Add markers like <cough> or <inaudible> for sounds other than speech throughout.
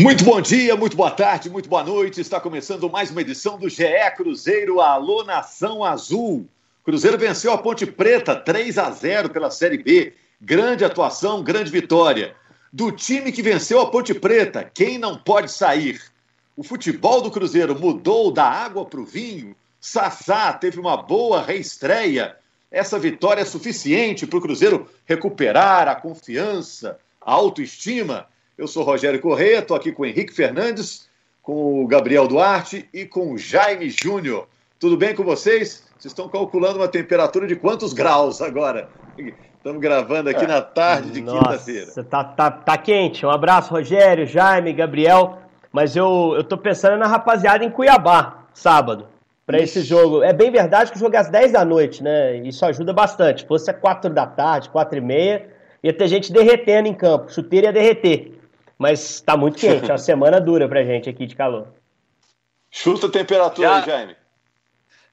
Muito bom dia, muito boa tarde, muito boa noite. Está começando mais uma edição do GE Cruzeiro Alô Nação Azul. Cruzeiro venceu a Ponte Preta 3 a 0 pela Série B. Grande atuação, grande vitória. Do time que venceu a Ponte Preta, quem não pode sair? O futebol do Cruzeiro mudou da água para o vinho. Sassá teve uma boa reestreia. Essa vitória é suficiente para o Cruzeiro recuperar a confiança, a autoestima eu sou Rogério Correia, estou aqui com o Henrique Fernandes, com o Gabriel Duarte e com o Jaime Júnior. Tudo bem com vocês? Vocês estão calculando uma temperatura de quantos graus agora? Estamos gravando aqui na tarde de quinta-feira. Tá, tá, tá quente. Um abraço, Rogério, Jaime, Gabriel. Mas eu, eu tô pensando na rapaziada em Cuiabá, sábado, para esse jogo. É bem verdade que o jogo é às 10 da noite, né? Isso ajuda bastante. Se fosse às 4 da tarde, 4 e meia, ia ter gente derretendo em campo. Chuteiro ia derreter. Mas está muito quente, é uma <laughs> semana dura pra gente aqui de calor. Chuta a temperatura já, aí, Jaime.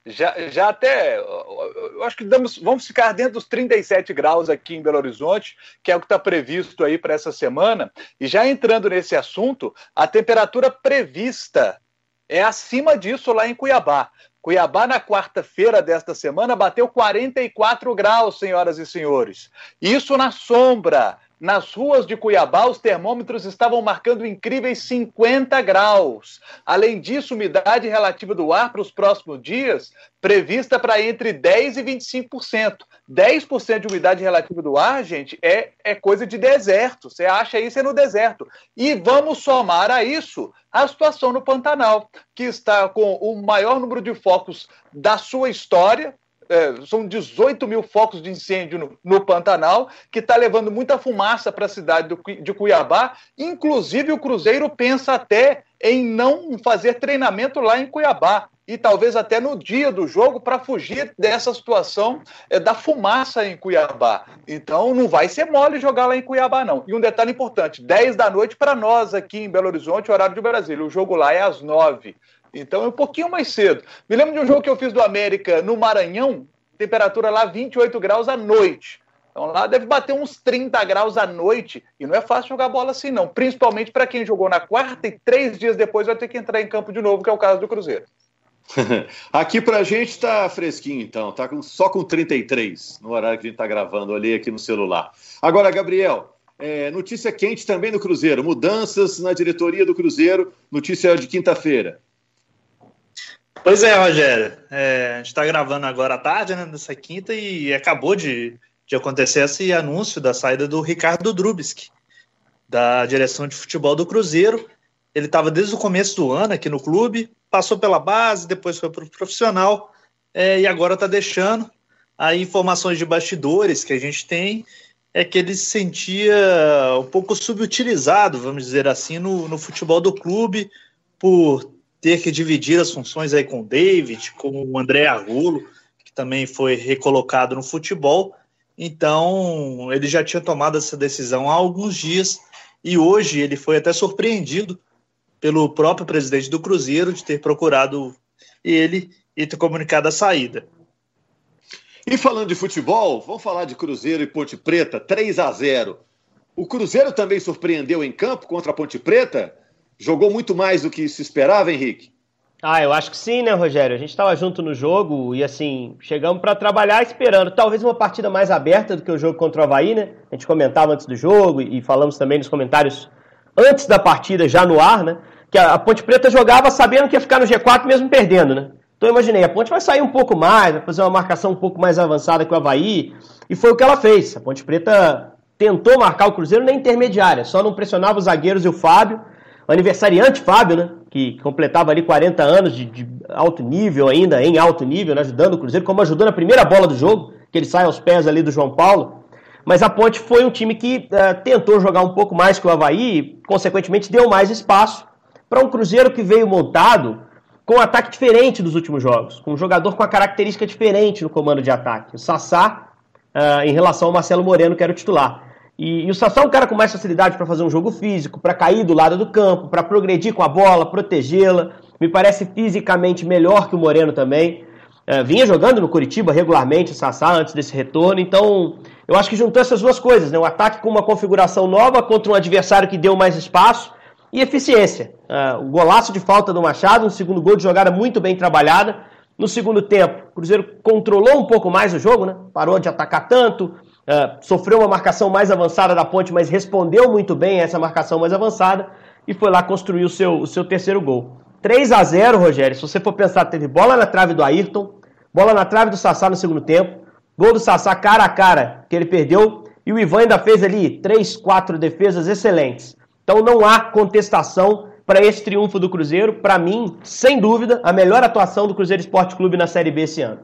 Já, já até. Eu acho que damos, vamos ficar dentro dos 37 graus aqui em Belo Horizonte, que é o que está previsto aí para essa semana. E já entrando nesse assunto, a temperatura prevista é acima disso lá em Cuiabá. Cuiabá, na quarta-feira desta semana, bateu 44 graus, senhoras e senhores. Isso na sombra. Nas ruas de Cuiabá, os termômetros estavam marcando incríveis 50 graus. Além disso, umidade relativa do ar para os próximos dias prevista para entre 10% e 25%. 10% de umidade relativa do ar, gente, é, é coisa de deserto. Você acha isso é no deserto. E vamos somar a isso a situação no Pantanal, que está com o maior número de focos da sua história, é, são 18 mil focos de incêndio no, no Pantanal, que está levando muita fumaça para a cidade do, de Cuiabá. Inclusive, o Cruzeiro pensa até em não fazer treinamento lá em Cuiabá. E talvez até no dia do jogo para fugir dessa situação é, da fumaça em Cuiabá. Então não vai ser mole jogar lá em Cuiabá, não. E um detalhe importante: 10 da noite para nós aqui em Belo Horizonte, horário de Brasília. O jogo lá é às 9. Então é um pouquinho mais cedo. Me lembro de um jogo que eu fiz do América no Maranhão, temperatura lá 28 graus à noite. Então lá deve bater uns 30 graus à noite. E não é fácil jogar bola assim, não. Principalmente para quem jogou na quarta e três dias depois vai ter que entrar em campo de novo, que é o caso do Cruzeiro. <laughs> aqui pra gente tá fresquinho, então. Tá com, só com 33 no horário que a gente tá gravando ali aqui no celular. Agora, Gabriel, é, notícia quente também no Cruzeiro. Mudanças na diretoria do Cruzeiro. Notícia de quinta-feira. Pois é, Rogério. É, a gente está gravando agora à tarde, né, nessa quinta, e acabou de, de acontecer esse anúncio da saída do Ricardo Drubski, da direção de futebol do Cruzeiro. Ele estava desde o começo do ano aqui no clube, passou pela base, depois foi para o profissional, é, e agora está deixando. Aí, informações de bastidores que a gente tem é que ele se sentia um pouco subutilizado, vamos dizer assim, no, no futebol do clube, por ter que dividir as funções aí com o David, com o André Arrulo, que também foi recolocado no futebol. Então, ele já tinha tomado essa decisão há alguns dias e hoje ele foi até surpreendido pelo próprio presidente do Cruzeiro de ter procurado ele e ter comunicado a saída. E falando de futebol, vamos falar de Cruzeiro e Ponte Preta, 3 a 0. O Cruzeiro também surpreendeu em campo contra a Ponte Preta? Jogou muito mais do que se esperava, Henrique? Ah, eu acho que sim, né, Rogério? A gente estava junto no jogo e, assim, chegamos para trabalhar esperando. Talvez uma partida mais aberta do que o jogo contra o Havaí, né? A gente comentava antes do jogo e falamos também nos comentários antes da partida, já no ar, né? Que a Ponte Preta jogava sabendo que ia ficar no G4 mesmo perdendo, né? Então eu imaginei, a Ponte vai sair um pouco mais, vai fazer uma marcação um pouco mais avançada que o Havaí. E foi o que ela fez. A Ponte Preta tentou marcar o Cruzeiro na intermediária, só não pressionava os zagueiros e o Fábio o aniversariante Fábio, né, que completava ali 40 anos de, de alto nível ainda, em alto nível, né, ajudando o Cruzeiro, como ajudou na primeira bola do jogo, que ele sai aos pés ali do João Paulo. Mas a Ponte foi um time que uh, tentou jogar um pouco mais que o Havaí e, consequentemente, deu mais espaço para um Cruzeiro que veio montado com um ataque diferente dos últimos jogos, com um jogador com uma característica diferente no comando de ataque. O Sassá, uh, em relação ao Marcelo Moreno, que era o titular. E, e, o Sassá é um cara com mais facilidade para fazer um jogo físico, para cair do lado do campo, para progredir com a bola, protegê-la. Me parece fisicamente melhor que o Moreno também. É, vinha jogando no Curitiba regularmente o Sassá antes desse retorno, então eu acho que juntou essas duas coisas, né? O ataque com uma configuração nova contra um adversário que deu mais espaço e eficiência. Uh, o golaço de falta do Machado, um segundo gol de jogada muito bem trabalhada. No segundo tempo, o Cruzeiro controlou um pouco mais o jogo, né? parou de atacar tanto, uh, sofreu uma marcação mais avançada da ponte, mas respondeu muito bem a essa marcação mais avançada e foi lá construir o seu, o seu terceiro gol. 3 a 0 Rogério, se você for pensar, teve bola na trave do Ayrton, bola na trave do Sassá no segundo tempo, gol do Sassá cara a cara que ele perdeu, e o Ivan ainda fez ali três, quatro defesas excelentes. Então não há contestação para esse triunfo do Cruzeiro. Para mim, sem dúvida, a melhor atuação do Cruzeiro Esporte Clube na Série B esse ano.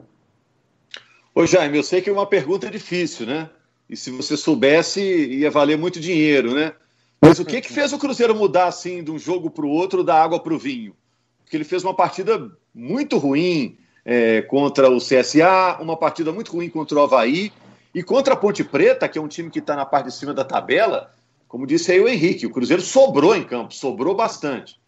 Ô Jaime, eu sei que é uma pergunta difícil, né? E se você soubesse, ia valer muito dinheiro, né? Mas o que, que fez o Cruzeiro mudar assim de um jogo para o outro, da água para o vinho? Porque ele fez uma partida muito ruim é, contra o CSA, uma partida muito ruim contra o Havaí, e contra a Ponte Preta, que é um time que está na parte de cima da tabela, como disse aí o Henrique, o Cruzeiro sobrou em campo, sobrou bastante.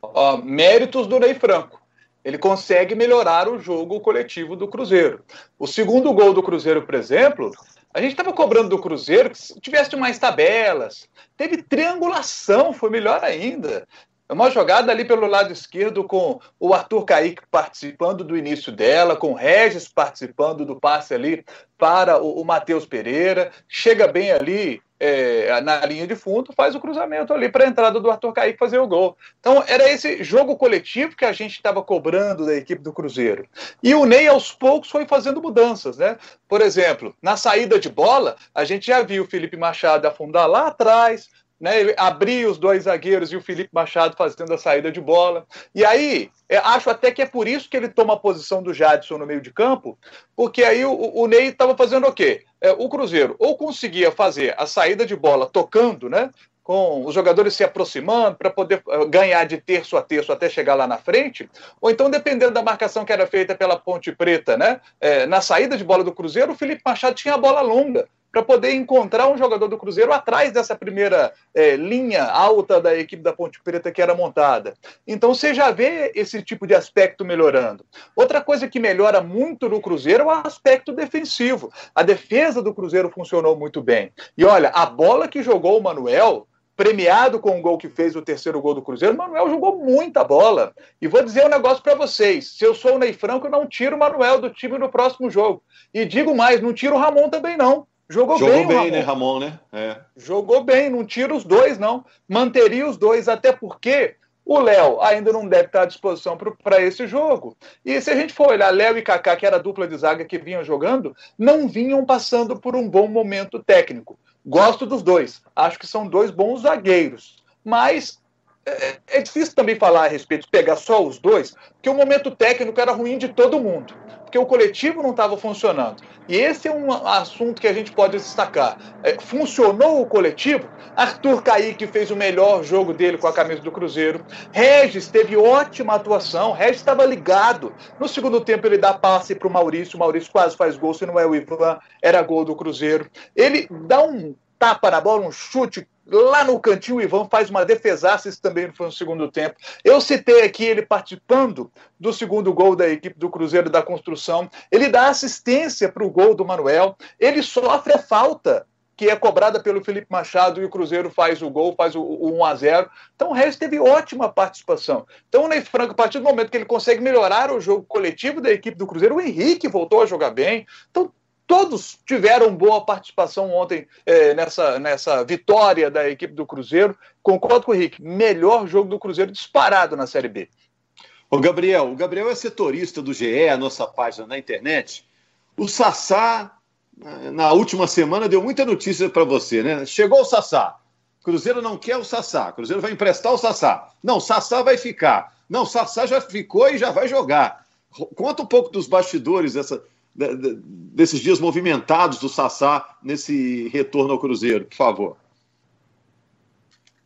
Ó, méritos do Ney Franco. Ele consegue melhorar o jogo coletivo do Cruzeiro. O segundo gol do Cruzeiro, por exemplo, a gente estava cobrando do Cruzeiro que tivesse mais tabelas. Teve triangulação, foi melhor ainda. Uma jogada ali pelo lado esquerdo com o Arthur Kaique participando do início dela, com o Regis participando do passe ali para o, o Matheus Pereira. Chega bem ali é, na linha de fundo, faz o cruzamento ali para a entrada do Arthur Kaique fazer o gol. Então, era esse jogo coletivo que a gente estava cobrando da equipe do Cruzeiro. E o Ney, aos poucos, foi fazendo mudanças, né? Por exemplo, na saída de bola, a gente já viu o Felipe Machado afundar lá atrás, né, abrir os dois zagueiros e o Felipe Machado fazendo a saída de bola. E aí, é, acho até que é por isso que ele toma a posição do Jadson no meio de campo, porque aí o, o Ney estava fazendo o quê? É, o Cruzeiro ou conseguia fazer a saída de bola tocando, né? com os jogadores se aproximando para poder eh, ganhar de terço a terço até chegar lá na frente, ou então, dependendo da marcação que era feita pela Ponte Preta, né, é, na saída de bola do Cruzeiro, o Felipe Machado tinha a bola longa para poder encontrar um jogador do Cruzeiro atrás dessa primeira é, linha alta da equipe da Ponte Preta que era montada. Então você já vê esse tipo de aspecto melhorando. Outra coisa que melhora muito no Cruzeiro é o aspecto defensivo. A defesa do Cruzeiro funcionou muito bem. E olha, a bola que jogou o Manuel premiado com o gol que fez o terceiro gol do Cruzeiro, o Manuel jogou muita bola. E vou dizer um negócio para vocês: se eu sou o Ney Franco, eu não tiro o Manuel do time no próximo jogo. E digo mais, não tiro o Ramon também não. Jogou, Jogou bem, bem Ramon. né, Ramon, né? É. Jogou bem, não tira os dois, não. Manteria os dois, até porque o Léo ainda não deve estar à disposição para esse jogo. E se a gente for olhar, Léo e Kaká, que era a dupla de zaga que vinham jogando, não vinham passando por um bom momento técnico. Gosto dos dois. Acho que são dois bons zagueiros. Mas é, é, difícil também falar a respeito de pegar só os dois, porque o momento técnico era ruim de todo mundo porque o coletivo não estava funcionando. E esse é um assunto que a gente pode destacar. É, funcionou o coletivo? Arthur Kaique fez o melhor jogo dele com a camisa do Cruzeiro. Regis teve ótima atuação. Regis estava ligado. No segundo tempo, ele dá passe para o Maurício. O Maurício quase faz gol. Se não é o Ivan, era gol do Cruzeiro. Ele dá um tapa na bola, um chute Lá no cantinho, o Ivan faz uma defesaça, isso também foi no segundo tempo. Eu citei aqui ele participando do segundo gol da equipe do Cruzeiro da Construção. Ele dá assistência para o gol do Manuel. Ele sofre a falta que é cobrada pelo Felipe Machado e o Cruzeiro faz o gol, faz o, o 1 a 0 Então o Regis teve ótima participação. Então o Ney Franco, a partir do momento que ele consegue melhorar o jogo coletivo da equipe do Cruzeiro, o Henrique voltou a jogar bem. Então todos tiveram boa participação ontem é, nessa, nessa vitória da equipe do Cruzeiro. Concordo com o Henrique, melhor jogo do Cruzeiro disparado na Série B. O Gabriel, o Gabriel é setorista do GE, a nossa página na internet. O Sassá, na última semana, deu muita notícia para você, né? Chegou o Sassá. Cruzeiro não quer o Sassá. Cruzeiro vai emprestar o Sassá. Não, Sassá vai ficar. Não, Sassá já ficou e já vai jogar. Conta um pouco dos bastidores dessa, desses dias movimentados do Sassá nesse retorno ao Cruzeiro, por favor.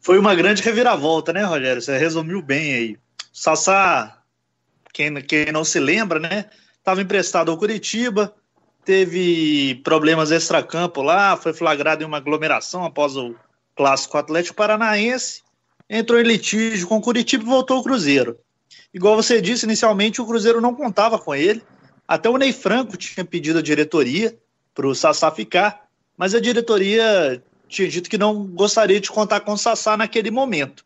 Foi uma grande reviravolta, né, Rogério? Você resumiu bem aí. O Sassá, quem, quem não se lembra, né, estava emprestado ao Curitiba, teve problemas extracampo lá, foi flagrado em uma aglomeração após o clássico Atlético Paranaense, entrou em litígio com o Curitiba e voltou ao Cruzeiro. Igual você disse, inicialmente o Cruzeiro não contava com ele, até o Ney Franco tinha pedido a diretoria para o Sassá ficar, mas a diretoria tinha dito que não gostaria de contar com o Sassá naquele momento.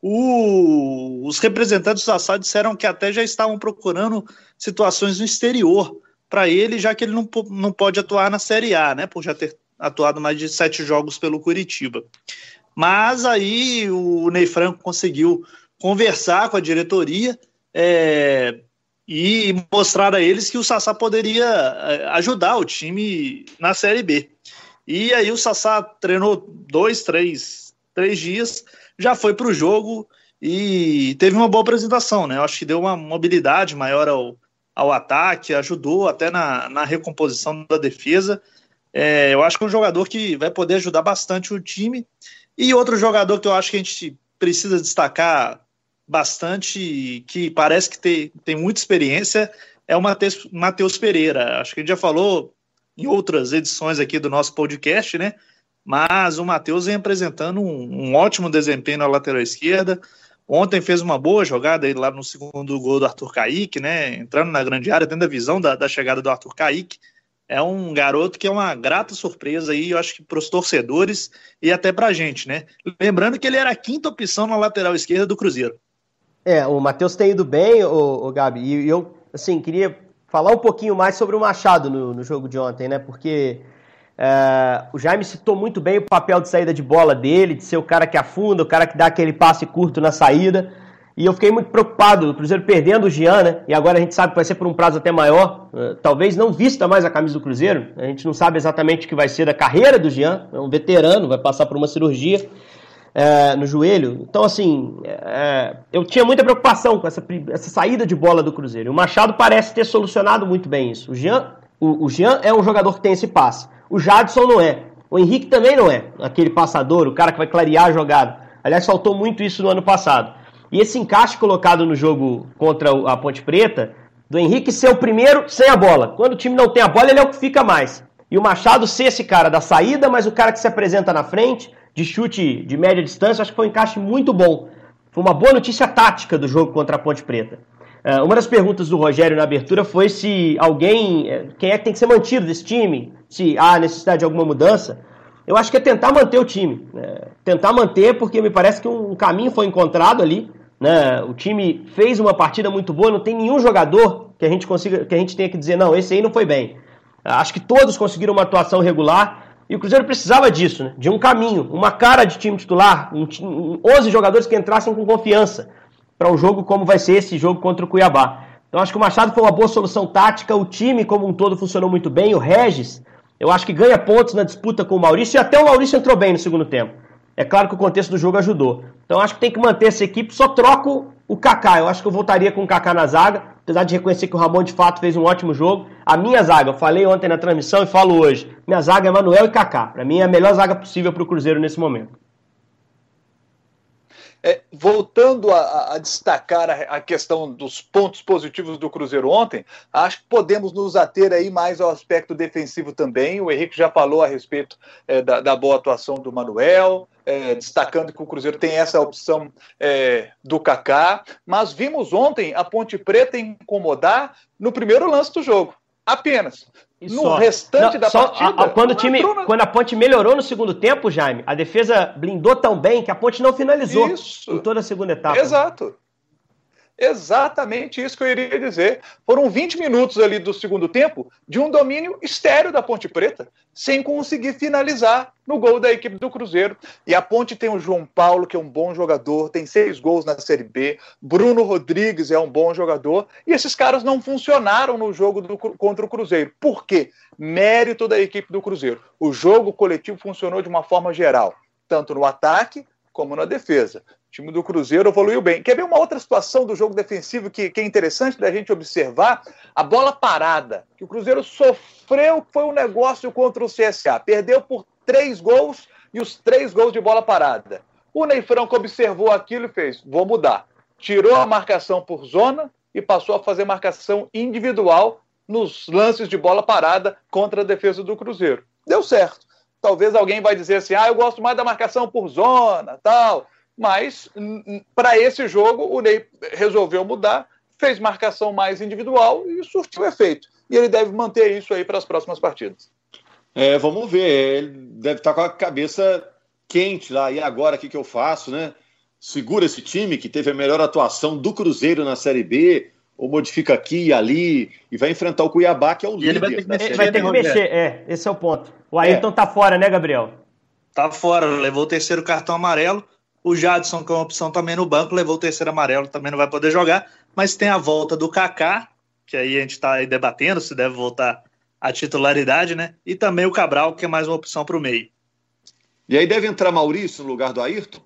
O, os representantes do Sassá disseram que até já estavam procurando situações no exterior para ele, já que ele não, não pode atuar na Série A, né? Por já ter atuado mais de sete jogos pelo Curitiba. Mas aí o Ney Franco conseguiu conversar com a diretoria é, e mostrar a eles que o Sassá poderia é, ajudar o time na Série B. E aí o Sassá treinou dois, três, três dias, já foi para o jogo e teve uma boa apresentação, né? Eu acho que deu uma mobilidade maior ao, ao ataque, ajudou até na, na recomposição da defesa. É, eu acho que é um jogador que vai poder ajudar bastante o time. E outro jogador que eu acho que a gente precisa destacar bastante, que parece que tem, tem muita experiência, é o Matheus Pereira. Acho que a gente já falou em outras edições aqui do nosso podcast, né? Mas o Matheus vem apresentando um, um, ótimo desempenho na lateral esquerda. Ontem fez uma boa jogada aí lá no segundo gol do Arthur Kaique, né? Entrando na grande área, tendo a visão da, da chegada do Arthur Kaique. É um garoto que é uma grata surpresa aí, eu acho que para os torcedores e até para a gente, né? Lembrando que ele era a quinta opção na lateral esquerda do Cruzeiro. É, o Matheus tem ido bem, o, o Gabi, e eu, assim, queria falar um pouquinho mais sobre o Machado no, no jogo de ontem, né? Porque é, o Jaime citou muito bem o papel de saída de bola dele, de ser o cara que afunda, o cara que dá aquele passe curto na saída. E eu fiquei muito preocupado, o Cruzeiro perdendo o Jean, né? E agora a gente sabe que vai ser por um prazo até maior. Uh, talvez não vista mais a camisa do Cruzeiro. A gente não sabe exatamente o que vai ser da carreira do Jean. É um veterano, vai passar por uma cirurgia é, no joelho. Então, assim, é, eu tinha muita preocupação com essa, essa saída de bola do Cruzeiro. O Machado parece ter solucionado muito bem isso. O Jean, o, o Jean é um jogador que tem esse passe. O Jadson não é. O Henrique também não é. Aquele passador, o cara que vai clarear a jogada. Aliás, faltou muito isso no ano passado. E esse encaixe colocado no jogo contra a Ponte Preta, do Henrique ser o primeiro sem a bola. Quando o time não tem a bola, ele é o que fica mais. E o Machado ser esse cara da saída, mas o cara que se apresenta na frente, de chute de média distância, acho que foi um encaixe muito bom. Foi uma boa notícia tática do jogo contra a Ponte Preta. Uh, uma das perguntas do Rogério na abertura foi se alguém, eh, quem é que tem que ser mantido desse time, se há necessidade de alguma mudança. Eu acho que é tentar manter o time. Né? Tentar manter, porque me parece que um caminho foi encontrado ali. Né? O time fez uma partida muito boa, não tem nenhum jogador que a gente consiga, que a gente tenha que dizer, não, esse aí não foi bem. Acho que todos conseguiram uma atuação regular. E o Cruzeiro precisava disso, né? de um caminho, uma cara de time titular, um, um, 11 jogadores que entrassem com confiança para um jogo como vai ser esse jogo contra o Cuiabá. Então acho que o Machado foi uma boa solução tática, o time como um todo funcionou muito bem, o Regis, eu acho que ganha pontos na disputa com o Maurício e até o Maurício entrou bem no segundo tempo. É claro que o contexto do jogo ajudou. Então acho que tem que manter essa equipe, só troco o Kaká. Eu acho que eu voltaria com o Kaká na zaga, apesar de reconhecer que o Ramon de fato fez um ótimo jogo. A minha zaga, eu falei ontem na transmissão e falo hoje, minha zaga é Manuel e Kaká. Para mim é a melhor zaga possível para o Cruzeiro nesse momento. É, voltando a, a destacar a, a, questão dos pontos positivos do Cruzeiro ontem, acho que podemos nos ater aí mais ao aspecto defensivo também. O Henrique já falou a respeito é, da, da, boa atuação do Manuel, é, destacando que o Cruzeiro tem essa opção é, do Kaká, mas vimos ontem a Ponte Preta incomodar no primeiro lance do jogo. Apenas. E no só. restante não, da partida. A, a, quando, o time, na... quando a Ponte melhorou no segundo tempo, Jaime, a defesa blindou tão bem que a Ponte não finalizou Isso. em toda a segunda etapa. Exato. Exatamente isso que eu iria dizer. Foram 20 minutos ali do segundo tempo de um domínio estéreo da Ponte Preta, sem conseguir finalizar no gol da equipe do Cruzeiro. E a Ponte tem o João Paulo, que é um bom jogador, tem seis gols na Série B. Bruno Rodrigues é um bom jogador. E esses caras não funcionaram no jogo do, contra o Cruzeiro. Por quê? Mérito da equipe do Cruzeiro. O jogo coletivo funcionou de uma forma geral, tanto no ataque como na defesa. O time do Cruzeiro evoluiu bem. Quer ver uma outra situação do jogo defensivo que, que é interessante da gente observar? A bola parada, que o Cruzeiro sofreu, foi um negócio contra o CSA. Perdeu por três gols e os três gols de bola parada. O Ney Franco observou aquilo e fez: vou mudar. Tirou a marcação por zona e passou a fazer marcação individual nos lances de bola parada contra a defesa do Cruzeiro. Deu certo. Talvez alguém vai dizer assim: ah, eu gosto mais da marcação por zona, tal. Mas, para esse jogo, o Ney resolveu mudar, fez marcação mais individual e surtiu efeito. E ele deve manter isso aí para as próximas partidas. É, vamos ver. Ele deve estar com a cabeça quente lá. E agora, o que, que eu faço, né? Segura esse time que teve a melhor atuação do Cruzeiro na Série B, ou modifica aqui e ali, e vai enfrentar o Cuiabá, que é o e líder. Ele vai ter que mexer, vai ter que mexer. é, esse é o ponto. O Ayrton é. tá fora, né, Gabriel? Tá fora, levou o terceiro cartão amarelo. O Jadson, que é uma opção também no banco, levou o terceiro amarelo, também não vai poder jogar. Mas tem a volta do Kaká, que aí a gente está debatendo se deve voltar à titularidade, né? E também o Cabral, que é mais uma opção para o meio. E aí deve entrar Maurício no lugar do Ayrton?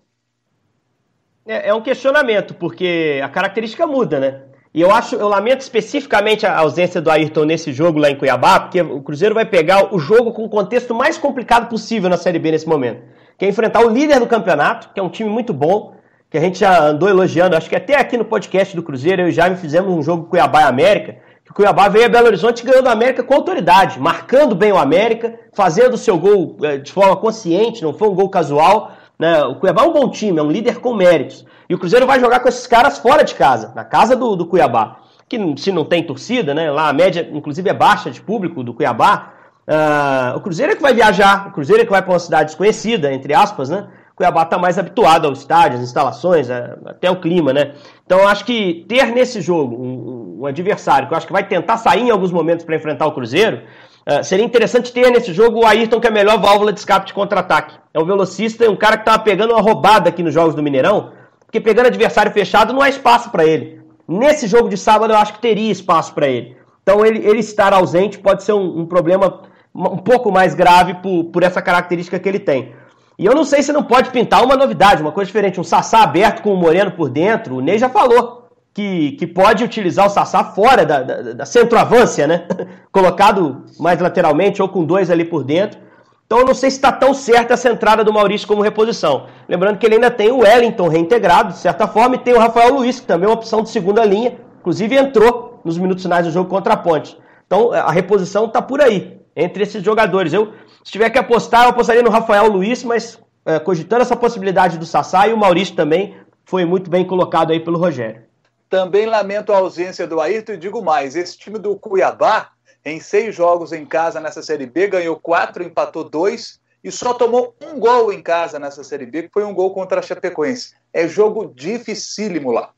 É, é um questionamento, porque a característica muda, né? E eu acho, eu lamento especificamente a ausência do Ayrton nesse jogo lá em Cuiabá, porque o Cruzeiro vai pegar o jogo com o contexto mais complicado possível na Série B nesse momento. Que é enfrentar o líder do campeonato, que é um time muito bom, que a gente já andou elogiando, acho que até aqui no podcast do Cruzeiro, eu e Jaime fizemos um jogo Cuiabá e América, que o Cuiabá veio a Belo Horizonte ganhando a América com autoridade, marcando bem o América, fazendo o seu gol eh, de forma consciente, não foi um gol casual. Né? O Cuiabá é um bom time, é um líder com méritos. E o Cruzeiro vai jogar com esses caras fora de casa, na casa do, do Cuiabá. Que se não tem torcida, né? Lá a média, inclusive, é baixa de público do Cuiabá. Uh, o Cruzeiro é que vai viajar, o Cruzeiro é que vai para uma cidade desconhecida, entre aspas, né? Cuiabá está mais habituado ao estádio, às instalações, até o clima, né? Então acho que ter nesse jogo um, um adversário que eu acho que vai tentar sair em alguns momentos para enfrentar o Cruzeiro, uh, seria interessante ter nesse jogo o Ayrton, que é a melhor válvula de escape de contra-ataque. É um velocista, um cara que estava pegando uma roubada aqui nos jogos do Mineirão, porque pegando adversário fechado não há espaço para ele. Nesse jogo de sábado eu acho que teria espaço para ele. Então ele, ele estar ausente pode ser um, um, problema um pouco mais grave por, por essa característica que ele tem. E eu não sei se não pode pintar uma novidade, uma coisa diferente, um Sassá aberto com o Moreno por dentro. O Ney já falou que, que pode utilizar o Sassá fora da, da, da centroavância, né? <laughs> Colocado mais lateralmente ou com dois ali por dentro. Então eu não sei se está tão certa essa entrada do Maurício como reposição. Lembrando que ele ainda tem o Wellington reintegrado, de certa forma, e tem o Rafael Luiz, que também é uma opção de segunda linha, inclusive entrou nos minutos finais do jogo contra a Ponte. Então a reposição está por aí, entre esses jogadores. Eu, se tiver que apostar, eu apostaria no Rafael Luiz, mas é, cogitando essa possibilidade do Sassá e o Maurício também foi muito bem colocado aí pelo Rogério. Também lamento a ausência do Ayrton e digo mais, esse time do Cuiabá em seis jogos em casa nessa Série B, ganhou quatro, empatou dois e só tomou um gol em casa nessa Série B, que foi um gol contra a Chapecoense. É jogo dificílimo lá.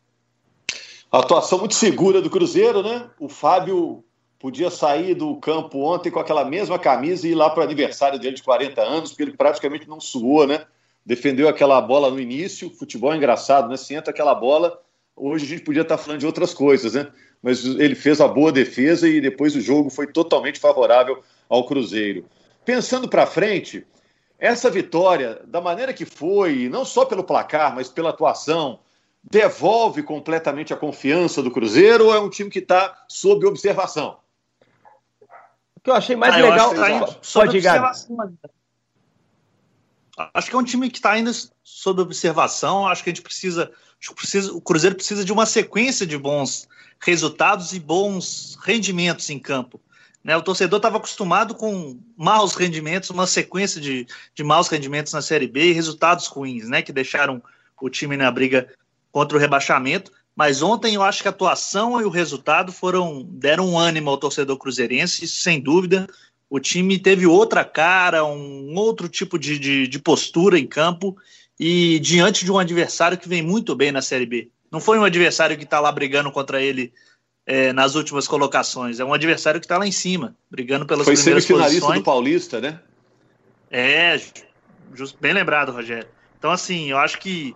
A atuação muito segura do Cruzeiro, né? O Fábio podia sair do campo ontem com aquela mesma camisa e ir lá para o aniversário dele de 40 anos, porque ele praticamente não suou, né? Defendeu aquela bola no início, futebol é engraçado, né? Se entra aquela bola, hoje a gente podia estar falando de outras coisas, né? mas ele fez a boa defesa e depois o jogo foi totalmente favorável ao Cruzeiro. Pensando para frente, essa vitória, da maneira que foi, não só pelo placar, mas pela atuação, devolve completamente a confiança do Cruzeiro ou é um time que está sob observação? O que eu achei mais ah, legal. Acho, tá Pode ir, Acho que é um time que está ainda sob observação. Acho que a gente precisa, precisa. O Cruzeiro precisa de uma sequência de bons resultados e bons rendimentos em campo. Né? O torcedor estava acostumado com maus rendimentos, uma sequência de, de maus rendimentos na Série B e resultados ruins, né? que deixaram o time na briga contra o rebaixamento. Mas ontem eu acho que a atuação e o resultado foram deram um ânimo ao torcedor cruzeirense, sem dúvida. O time teve outra cara, um outro tipo de, de, de postura em campo e diante de um adversário que vem muito bem na Série B. Não foi um adversário que está lá brigando contra ele é, nas últimas colocações. É um adversário que está lá em cima, brigando pelas foi primeiras posições. Foi semifinalista do Paulista, né? É, bem lembrado, Rogério. Então, assim, eu acho que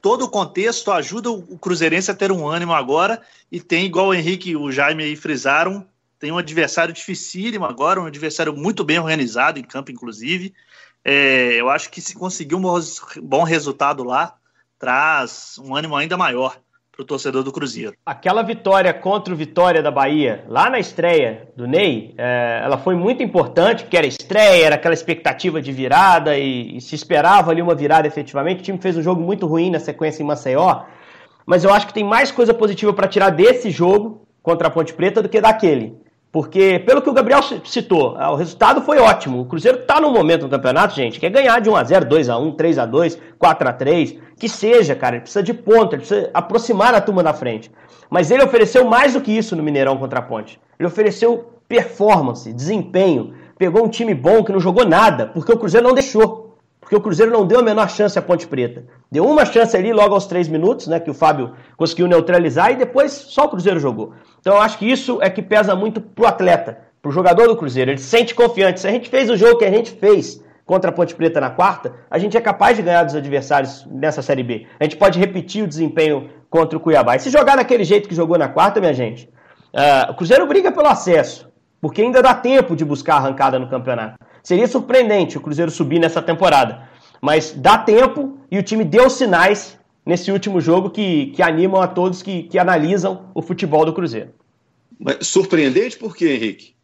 todo o contexto ajuda o Cruzeirense a ter um ânimo agora e tem, igual o Henrique e o Jaime aí frisaram, tem um adversário dificílimo agora, um adversário muito bem organizado em campo, inclusive. É, eu acho que se conseguir um bom resultado lá, traz um ânimo ainda maior para o torcedor do Cruzeiro. Aquela vitória contra o Vitória da Bahia, lá na estreia do Ney, é, ela foi muito importante, porque era estreia, era aquela expectativa de virada e, e, se esperava ali uma virada efetivamente. O time fez um jogo muito ruim na sequência em Maceió, mas eu acho que tem mais coisa positiva para tirar desse jogo contra a Ponte Preta do que daquele. Porque, pelo que o Gabriel citou, ah, o resultado foi ótimo. O Cruzeiro está no momento do campeonato, gente, quer ganhar de 1x0, 2x1, 3x2, 4x3, que seja, cara. Ele precisa de ponta, ele precisa aproximar a turma da frente. Mas ele ofereceu mais do que isso no Mineirão contra a Ponte. Ele ofereceu performance, desempenho, pegou um time bom que não jogou nada, porque o Cruzeiro não deixou. Porque o Cruzeiro não deu a menor chance à Ponte Preta. Deu uma chance ali logo aos três minutos, né? Que o Fábio conseguiu neutralizar e depois só o Cruzeiro jogou. Então eu acho que isso é que pesa muito pro atleta, pro jogador do Cruzeiro. Ele se sente confiante. Se a gente fez o jogo que a gente fez contra a Ponte Preta na quarta, a gente é capaz de ganhar dos adversários nessa Série B. A gente pode repetir o desempenho contra o Cuiabá. E se jogar daquele jeito que jogou na quarta, minha gente, uh, o Cruzeiro briga pelo acesso, porque ainda dá tempo de buscar arrancada no campeonato. Seria surpreendente o Cruzeiro subir nessa temporada, mas dá tempo e o time deu sinais nesse último jogo que, que animam a todos que, que analisam o futebol do Cruzeiro. Mas surpreendente por quê, Henrique?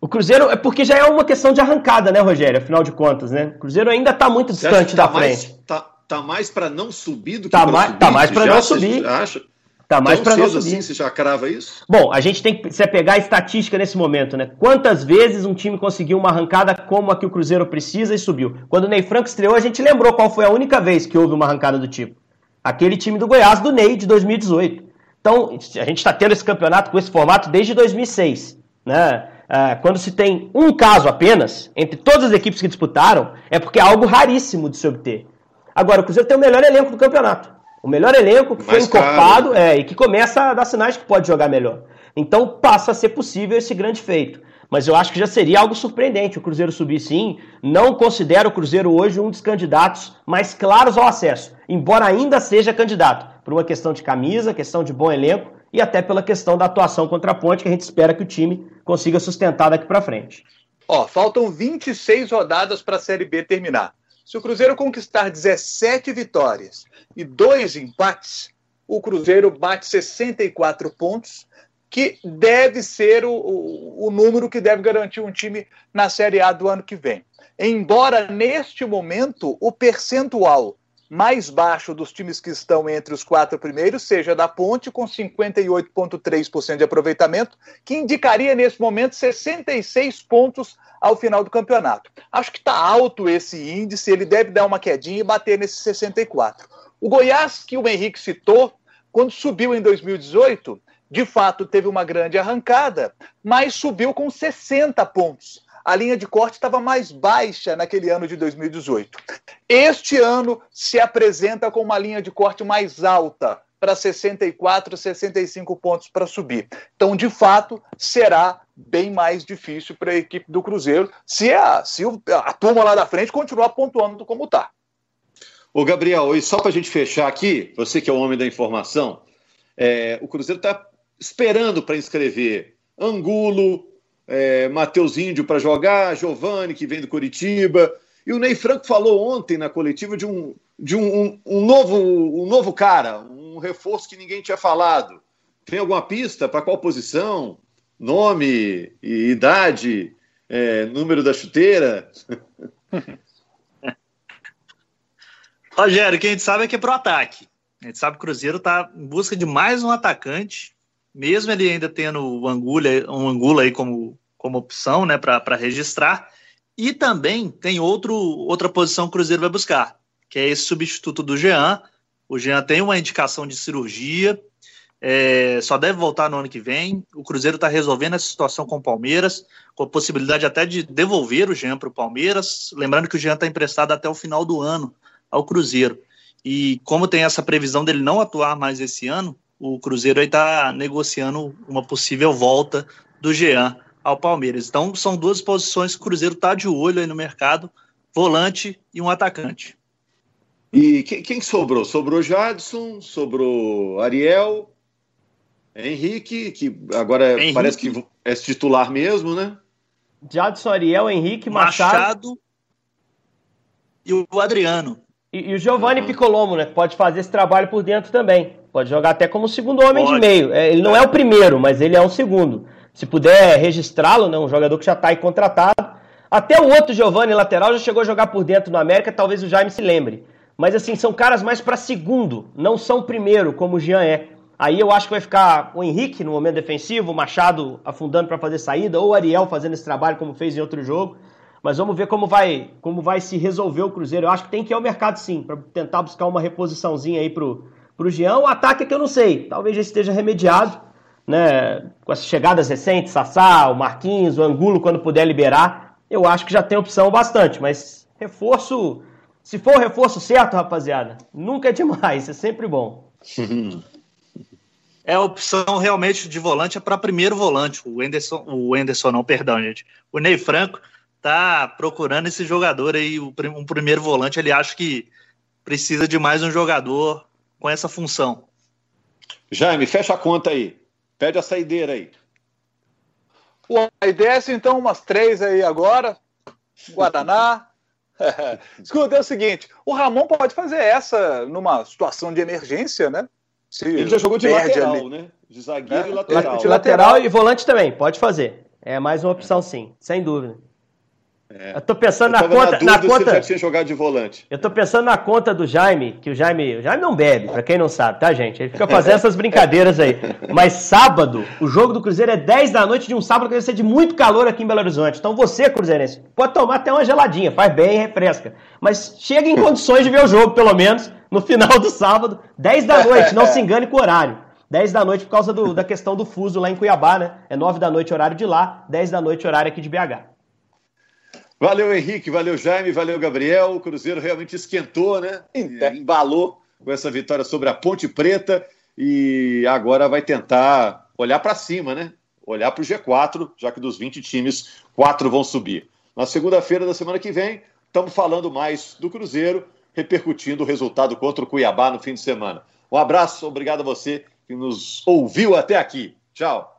O Cruzeiro é porque já é uma questão de arrancada, né, Rogério? Afinal de contas, né? O Cruzeiro ainda está muito distante tá da mais, frente. Tá, tá mais para não subir do que tá para subir? Tá mais para não subir. Acha? Tá mais para não subir. assim você já crava isso? Bom, a gente tem que se pegar a estatística nesse momento, né? Quantas vezes um time conseguiu uma arrancada como a que o Cruzeiro precisa e subiu? Quando o Ney Franco estreou, a gente lembrou qual foi a única vez que houve uma arrancada do tipo. Aquele time do Goiás do Ney de 2018. Então, a gente está tendo esse campeonato com esse formato desde 2006, né? Uh, quando se tem um caso apenas, entre todas as equipes que disputaram, é porque é algo raríssimo de se obter. Agora, o Cruzeiro tem o melhor elenco do campeonato. O melhor elenco que foi Mais encorpado caro. é, e que começa a dar sinais que pode jogar melhor. Então passa a ser possível esse grande feito. Mas eu acho que já seria algo surpreendente o Cruzeiro subir sim. Não considero o Cruzeiro hoje um dos candidatos mais claros ao acesso, embora ainda seja candidato, por uma questão de camisa, questão de bom elenco e até pela questão da atuação contra a Ponte, que a gente espera que o time consiga sustentar daqui para frente. Ó, faltam 26 rodadas para a Série B terminar. Se o Cruzeiro conquistar 17 vitórias e dois empates, o Cruzeiro bate 64 pontos, que deve ser o, o, o, número que deve garantir um time na Série A do ano que vem. Embora neste momento o percentual mais baixo dos times que estão entre os quatro primeiros seja da Ponte, com 58,3% de aproveitamento, que indicaria nesse momento 66 pontos ao final do campeonato. Acho que está alto esse índice, ele deve dar uma quedinha e bater nesse 64. O Goiás, que o Henrique citou, quando subiu em 2018, de fato teve uma grande arrancada, mas subiu com 60 pontos a linha de corte estava mais baixa naquele ano de 2018. Este ano se apresenta com uma linha de corte mais alta, para 64, 65 pontos para subir. Então, de fato, será bem mais difícil para a equipe do Cruzeiro se a, se a turma lá da frente continuar pontuando como está. Ô, Gabriel, e só para a gente fechar aqui, você que é o homem da informação, é, o Cruzeiro está esperando para inscrever Angulo, é, Matheus Índio para jogar, Giovani, que vem do Curitiba. E o Ney Franco falou ontem na coletiva de um, de um, um, um novo, um novo cara, um reforço que ninguém tinha falado. Tem alguma pista para qual posição? Nome idade? É, número da chuteira? <laughs> Rogério, o que a gente sabe é que é pro ataque. A gente sabe que o Cruzeiro está em busca de mais um atacante mesmo ele ainda tendo o Angula, um Angula aí como, como opção né, para registrar. E também tem outro, outra posição que o Cruzeiro vai buscar, que é esse substituto do Jean. O Jean tem uma indicação de cirurgia, é, só deve voltar no ano que vem. O Cruzeiro está resolvendo essa situação com o Palmeiras, com a possibilidade até de devolver o Jean para o Palmeiras. Lembrando que o Jean está emprestado até o final do ano ao Cruzeiro. E como tem essa previsão dele não atuar mais esse ano, o Cruzeiro está negociando uma possível volta do Jean ao Palmeiras. Então, são duas posições que o Cruzeiro está de olho aí no mercado: volante e um atacante. E quem, quem sobrou? Sobrou Jadson, sobrou Ariel, Henrique, que agora Henrique. parece que é titular mesmo, né? Jadson, Ariel, Henrique, Machado. Machado e o Adriano. E, e o Giovanni uhum. Piccolomo, né? Pode fazer esse trabalho por dentro também. Pode jogar até como segundo homem Pode. de meio. É, ele não é o primeiro, mas ele é um segundo. Se puder registrá-lo, né, um jogador que já está aí contratado. Até o outro Giovanni, lateral, já chegou a jogar por dentro no América, talvez o Jaime se lembre. Mas assim, são caras mais para segundo, não são primeiro, como o Jean é. Aí eu acho que vai ficar o Henrique no momento defensivo, o Machado afundando para fazer saída, ou o Ariel fazendo esse trabalho como fez em outro jogo. Mas vamos ver como vai, como vai se resolver o Cruzeiro. Eu acho que tem que ir ao mercado sim, para tentar buscar uma reposiçãozinha aí pro, para o Jean. O ataque é que eu não sei, talvez já esteja remediado, né? Com as chegadas recentes, Sassá, o Marquinhos, o Angulo, quando puder liberar, eu acho que já tem opção bastante, mas reforço, se for o reforço certo, rapaziada, nunca é demais, <laughs> é sempre bom. <laughs> É a opção realmente de volante é para primeiro volante. O Enderson, o Enderson não, perdão, gente. O Ney Franco tá procurando esse jogador aí, um primeiro volante. Ele acha que precisa de mais um jogador com essa função. Jaime, fecha a conta aí. Pede a saideira aí. Pô, aí desce então umas três aí agora. Guaraná. <laughs> Escuta, é o seguinte: o Ramon pode fazer essa numa situação de emergência, né? Se Ele já jogou de lateral, ali. né? De zagueiro é, e lateral. De lateral e volante também, pode fazer. É mais uma opção, sim, sem dúvida. É. Eu tô pensando eu na conta. Na, na conta já tinha jogado de volante. Eu tô pensando na conta do Jaime, que o Jaime. O Jaime não bebe, pra quem não sabe, tá, gente? Ele fica fazendo essas brincadeiras aí. Mas sábado, o jogo do Cruzeiro é 10 da noite de um sábado que vai ser de muito calor aqui em Belo Horizonte. Então você, Cruzeirense, pode tomar até uma geladinha, faz bem, refresca. Mas chega em condições de ver o jogo, pelo menos, no final do sábado, 10 da noite, não se engane com o horário. 10 da noite por causa do, da questão do fuso lá em Cuiabá, né? É 9 da noite horário de lá, 10 da noite horário aqui de BH. Valeu, Henrique, valeu, Jaime, valeu, Gabriel. O Cruzeiro realmente esquentou, né? Embalou com essa vitória sobre a Ponte Preta e agora vai tentar olhar para cima, né? Olhar para o G4, já que dos 20 times, quatro vão subir. Na segunda-feira da semana que vem, estamos falando mais do Cruzeiro, repercutindo o resultado contra o Cuiabá no fim de semana. Um abraço, obrigado a você que nos ouviu até aqui. Tchau.